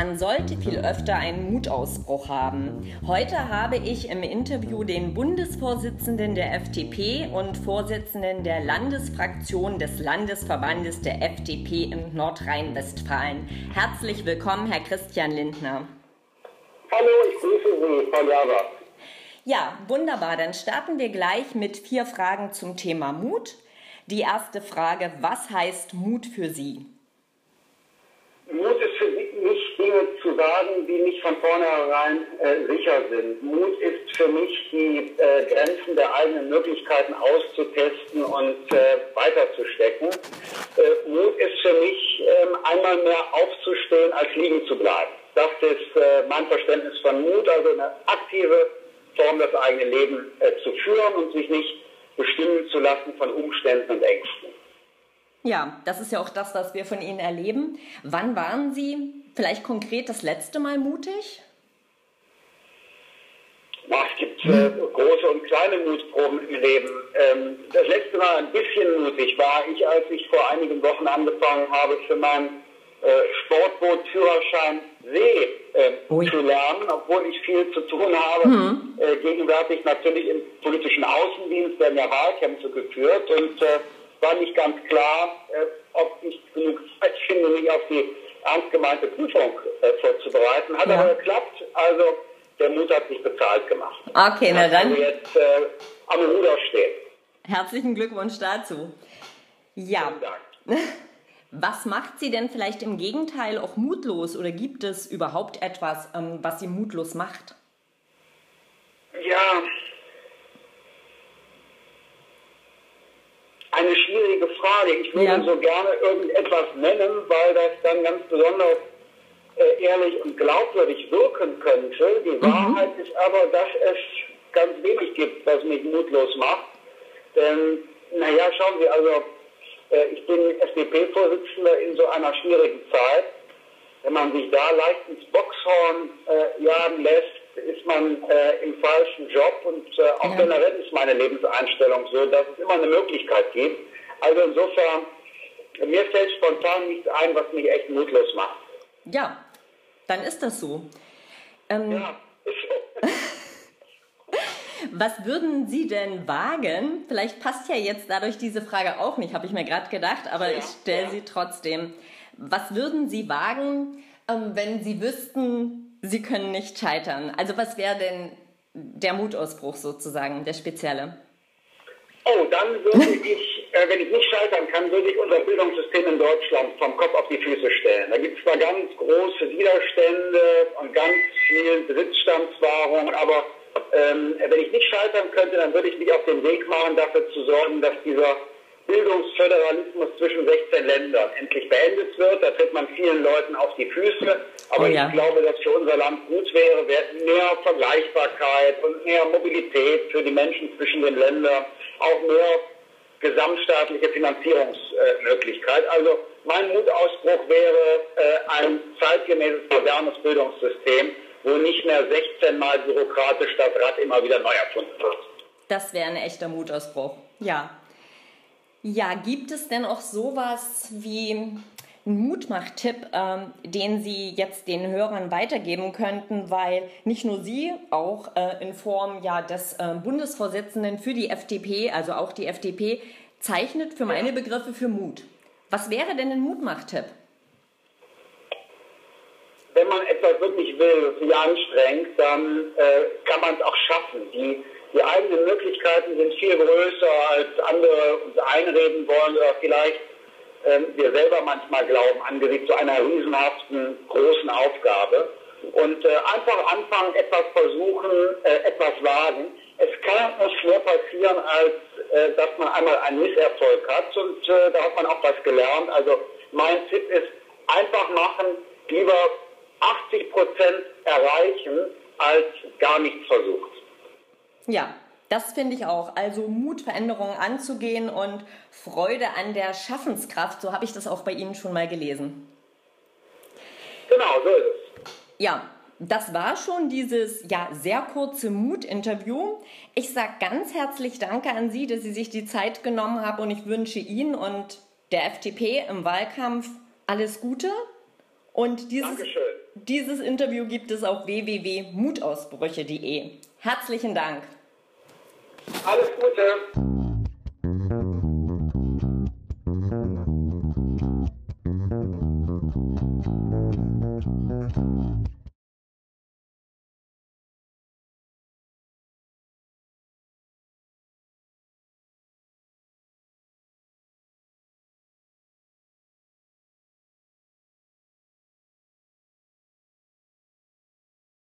Man sollte viel öfter einen Mutausbruch haben. Heute habe ich im Interview den Bundesvorsitzenden der FDP und Vorsitzenden der Landesfraktion des Landesverbandes der FDP in Nordrhein-Westfalen. Herzlich willkommen, Herr Christian Lindner. Hallo, ich grüße Sie, Frau Java. Ja, wunderbar. Dann starten wir gleich mit vier Fragen zum Thema Mut. Die erste Frage, was heißt Mut für Sie? Mut ist für mich Dinge zu sagen, die nicht von vornherein äh, sicher sind. Mut ist für mich, die äh, Grenzen der eigenen Möglichkeiten auszutesten und äh, weiterzustecken. Äh, Mut ist für mich, ähm, einmal mehr aufzustehen, als liegen zu bleiben. Das ist äh, mein Verständnis von Mut, also eine aktive Form, das eigene Leben äh, zu führen und sich nicht bestimmen zu lassen von Umständen und Ängsten. Ja, das ist ja auch das, was wir von Ihnen erleben. Wann waren Sie vielleicht konkret das letzte Mal mutig? es gibt äh, große und kleine Mutproben im Leben. Ähm, das letzte Mal ein bisschen mutig war ich, als ich vor einigen Wochen angefangen habe, für meinen äh, Sportboot-Führerschein See äh, zu lernen, obwohl ich viel zu tun habe. Mhm. Äh, gegenwärtig natürlich im politischen Außendienst werden ja Wahlkämpfe geführt und äh, war nicht ganz klar, äh, ob ich genug Zeit finde, mich auf die ernst gemeinte Prüfung äh, vorzubereiten. Hat ja. aber geklappt. Also der Mut hat sich bezahlt gemacht. Okay, na dann. Also jetzt äh, am Ruder stehen. Herzlichen Glückwunsch dazu. Ja. Was macht Sie denn vielleicht im Gegenteil auch mutlos oder gibt es überhaupt etwas, ähm, was Sie mutlos macht? Ja, eine schwierige Frage. Ich würde ja. so gerne irgendetwas nennen, weil das dann ganz besonders äh, ehrlich und glaubwürdig wirken könnte. Die mhm. Wahrheit ist aber, dass es ganz wenig gibt, was mich mutlos macht. Denn, naja, schauen Sie, also äh, ich bin FDP-Vorsitzender in so einer schwierigen Zeit. Wenn man sich da leicht ins Boxhorn äh, jagen lässt, ist man äh, im falschen Job und äh, auch ja. generell ist meine Lebenseinstellung so, dass es immer eine Möglichkeit gibt. Also insofern, mir fällt spontan nichts ein, was mich echt mutlos macht. Ja, dann ist das so. Ähm, ja, ist so. Was würden Sie denn wagen? Vielleicht passt ja jetzt dadurch diese Frage auch nicht, habe ich mir gerade gedacht, aber ja, ich stelle ja. sie trotzdem. Was würden Sie wagen, ähm, wenn Sie wüssten, Sie können nicht scheitern? Also was wäre denn der Mutausbruch sozusagen, der spezielle? Oh, dann würde ich, äh, wenn ich nicht scheitern kann, würde ich unser Bildungssystem in Deutschland vom Kopf auf die Füße stellen. Da gibt es zwar ganz große Widerstände und ganz viel Besitzstandswahrung, aber ähm, wenn ich nicht scheitern könnte, dann würde ich mich auf den Weg machen, dafür zu sorgen, dass dieser Bildungsföderalismus zwischen 16 Ländern endlich beendet wird. Da tritt man vielen Leuten auf die Füße. Aber oh ja. ich glaube, dass für unser Land gut wäre, mehr Vergleichbarkeit und mehr Mobilität für die Menschen zwischen den Ländern, auch mehr gesamtstaatliche Finanzierungsmöglichkeit. Also mein Mutausbruch wäre äh, ein zeitgemäßes, modernes Bildungssystem, wo nicht mehr 16 Mal bürokratisch das Rad immer wieder neu erfunden wird. Das wäre ein echter Mutausbruch. Ja. Ja, gibt es denn auch sowas wie einen Mutmach-Tipp, ähm, den Sie jetzt den Hörern weitergeben könnten, weil nicht nur Sie, auch äh, in Form ja des äh, Bundesvorsitzenden für die FDP, also auch die FDP, zeichnet für meine Begriffe für Mut. Was wäre denn ein Mutmach-Tipp? wenn man etwas wirklich will, sich anstrengt, dann äh, kann man es auch schaffen. Die, die eigenen Möglichkeiten sind viel größer, als andere uns einreden wollen oder vielleicht ähm, wir selber manchmal glauben, angesichts zu einer riesenhaften, großen Aufgabe. Und äh, einfach anfangen, etwas versuchen, äh, etwas wagen. Es kann nicht mehr passieren, als äh, dass man einmal einen Misserfolg hat und äh, da hat man auch was gelernt. Also mein Tipp ist, einfach machen, lieber 80 Prozent erreichen, als gar nichts versucht. Ja, das finde ich auch. Also Mut, Veränderungen anzugehen und Freude an der Schaffenskraft. So habe ich das auch bei Ihnen schon mal gelesen. Genau, so ist es. Ja, das war schon dieses ja sehr kurze Mut-Interview. Ich sage ganz herzlich Danke an Sie, dass Sie sich die Zeit genommen haben und ich wünsche Ihnen und der FDP im Wahlkampf alles Gute. Und dieses, Dankeschön Dieses Interview gibt es auf www.mutausbrüche.de. Herzlichen Dank. Alles Gute.